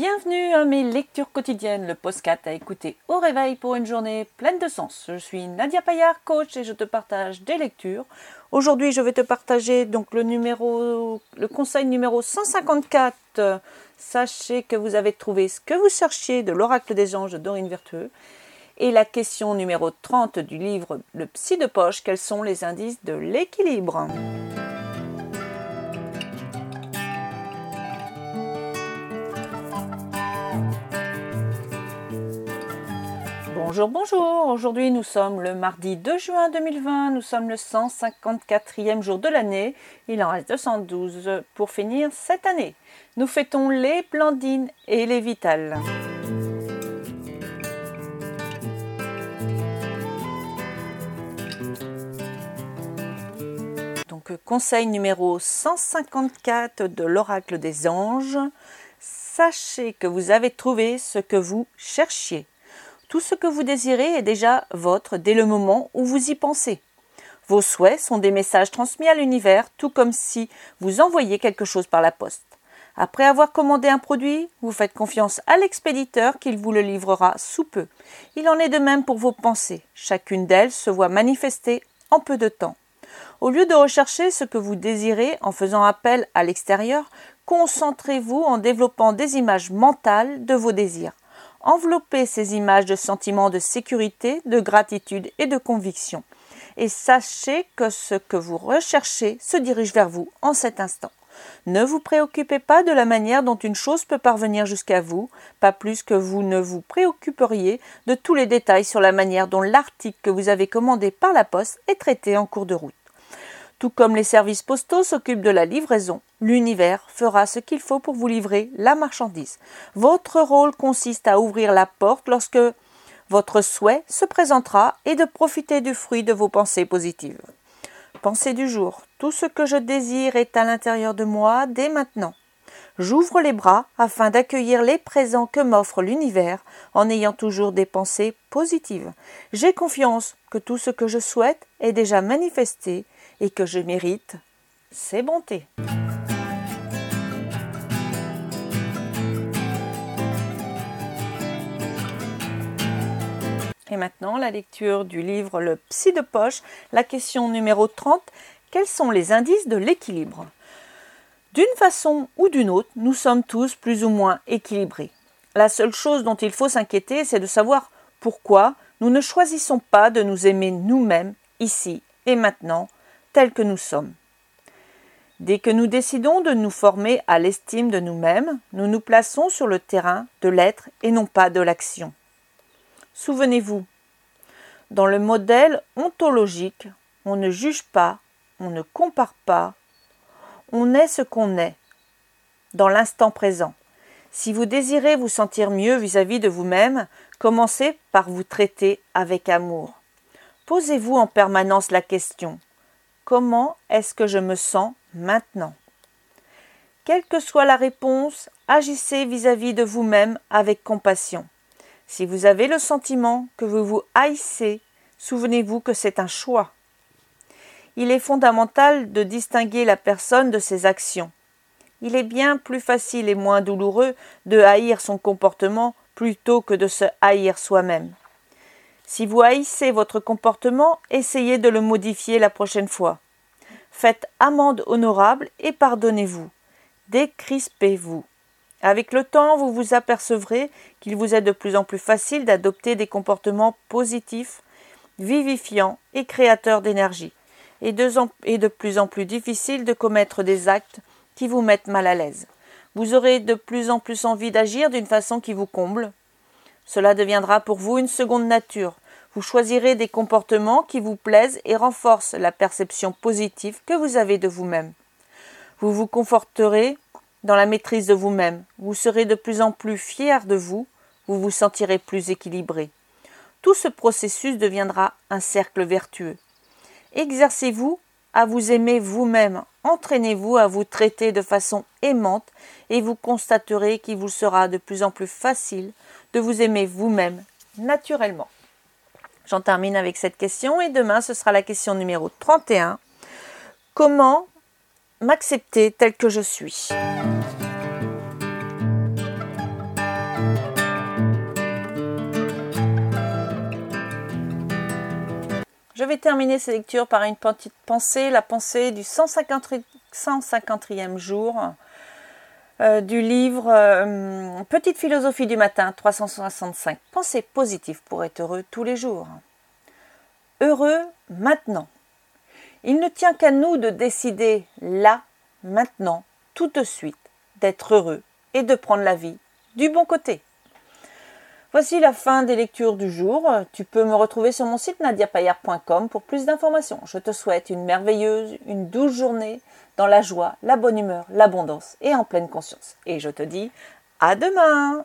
Bienvenue à mes lectures quotidiennes, le postcat à écouter au réveil pour une journée pleine de sens. Je suis Nadia Payard, coach, et je te partage des lectures. Aujourd'hui, je vais te partager donc le numéro, le conseil numéro 154. Sachez que vous avez trouvé ce que vous cherchiez de l'oracle des anges de Dorine Vertueux. Et la question numéro 30 du livre Le psy de poche, quels sont les indices de l'équilibre? Bonjour, bonjour. Aujourd'hui, nous sommes le mardi 2 juin 2020. Nous sommes le 154e jour de l'année. Il en reste 212 pour finir cette année. Nous fêtons les Blandines et les Vitales. Donc, conseil numéro 154 de l'oracle des anges. Sachez que vous avez trouvé ce que vous cherchiez. Tout ce que vous désirez est déjà votre dès le moment où vous y pensez. Vos souhaits sont des messages transmis à l'univers, tout comme si vous envoyiez quelque chose par la poste. Après avoir commandé un produit, vous faites confiance à l'expéditeur qu'il vous le livrera sous peu. Il en est de même pour vos pensées. Chacune d'elles se voit manifester en peu de temps. Au lieu de rechercher ce que vous désirez en faisant appel à l'extérieur, concentrez-vous en développant des images mentales de vos désirs. Enveloppez ces images de sentiments de sécurité, de gratitude et de conviction. Et sachez que ce que vous recherchez se dirige vers vous en cet instant. Ne vous préoccupez pas de la manière dont une chose peut parvenir jusqu'à vous, pas plus que vous ne vous préoccuperiez de tous les détails sur la manière dont l'article que vous avez commandé par la poste est traité en cours de route. Tout comme les services postaux s'occupent de la livraison, l'univers fera ce qu'il faut pour vous livrer la marchandise. Votre rôle consiste à ouvrir la porte lorsque votre souhait se présentera et de profiter du fruit de vos pensées positives. Pensée du jour. Tout ce que je désire est à l'intérieur de moi dès maintenant. J'ouvre les bras afin d'accueillir les présents que m'offre l'univers en ayant toujours des pensées positives. J'ai confiance que tout ce que je souhaite est déjà manifesté et que je mérite ses bontés. Et maintenant, la lecture du livre Le Psy de poche, la question numéro 30. Quels sont les indices de l'équilibre? D'une façon ou d'une autre, nous sommes tous plus ou moins équilibrés. La seule chose dont il faut s'inquiéter, c'est de savoir pourquoi nous ne choisissons pas de nous aimer nous-mêmes, ici et maintenant, que nous sommes. Dès que nous décidons de nous former à l'estime de nous-mêmes, nous nous plaçons sur le terrain de l'être et non pas de l'action. Souvenez-vous, dans le modèle ontologique, on ne juge pas, on ne compare pas, on est ce qu'on est, dans l'instant présent. Si vous désirez vous sentir mieux vis-à-vis de vous-même, commencez par vous traiter avec amour. Posez-vous en permanence la question Comment est-ce que je me sens maintenant? Quelle que soit la réponse, agissez vis-à-vis de vous-même avec compassion. Si vous avez le sentiment que vous vous haïssez, souvenez-vous que c'est un choix. Il est fondamental de distinguer la personne de ses actions. Il est bien plus facile et moins douloureux de haïr son comportement plutôt que de se haïr soi-même. Si vous haïssez votre comportement, essayez de le modifier la prochaine fois. Faites amende honorable et pardonnez-vous. Décrispez-vous. Avec le temps, vous vous apercevrez qu'il vous est de plus en plus facile d'adopter des comportements positifs, vivifiants et créateurs d'énergie, et de, plus en plus difficile de commettre des actes qui vous mettent mal à l'aise. Vous aurez de plus en plus envie d'agir d'une façon qui vous comble, cela deviendra pour vous une seconde nature. Vous choisirez des comportements qui vous plaisent et renforcent la perception positive que vous avez de vous-même. Vous vous conforterez dans la maîtrise de vous-même. Vous serez de plus en plus fier de vous. Vous vous sentirez plus équilibré. Tout ce processus deviendra un cercle vertueux. Exercez-vous à vous aimer vous-même. Entraînez-vous à vous traiter de façon aimante et vous constaterez qu'il vous sera de plus en plus facile de vous aimer vous-même naturellement. J'en termine avec cette question et demain ce sera la question numéro 31. Comment m'accepter tel que je suis? Je vais terminer cette lecture par une petite pensée, la pensée du 150, 150e jour euh, du livre euh, Petite philosophie du matin 365. Pensée positive pour être heureux tous les jours. Heureux maintenant. Il ne tient qu'à nous de décider là, maintenant, tout de suite, d'être heureux et de prendre la vie du bon côté. Voici la fin des lectures du jour. Tu peux me retrouver sur mon site nadiapayard.com pour plus d'informations. Je te souhaite une merveilleuse, une douce journée dans la joie, la bonne humeur, l'abondance et en pleine conscience. Et je te dis à demain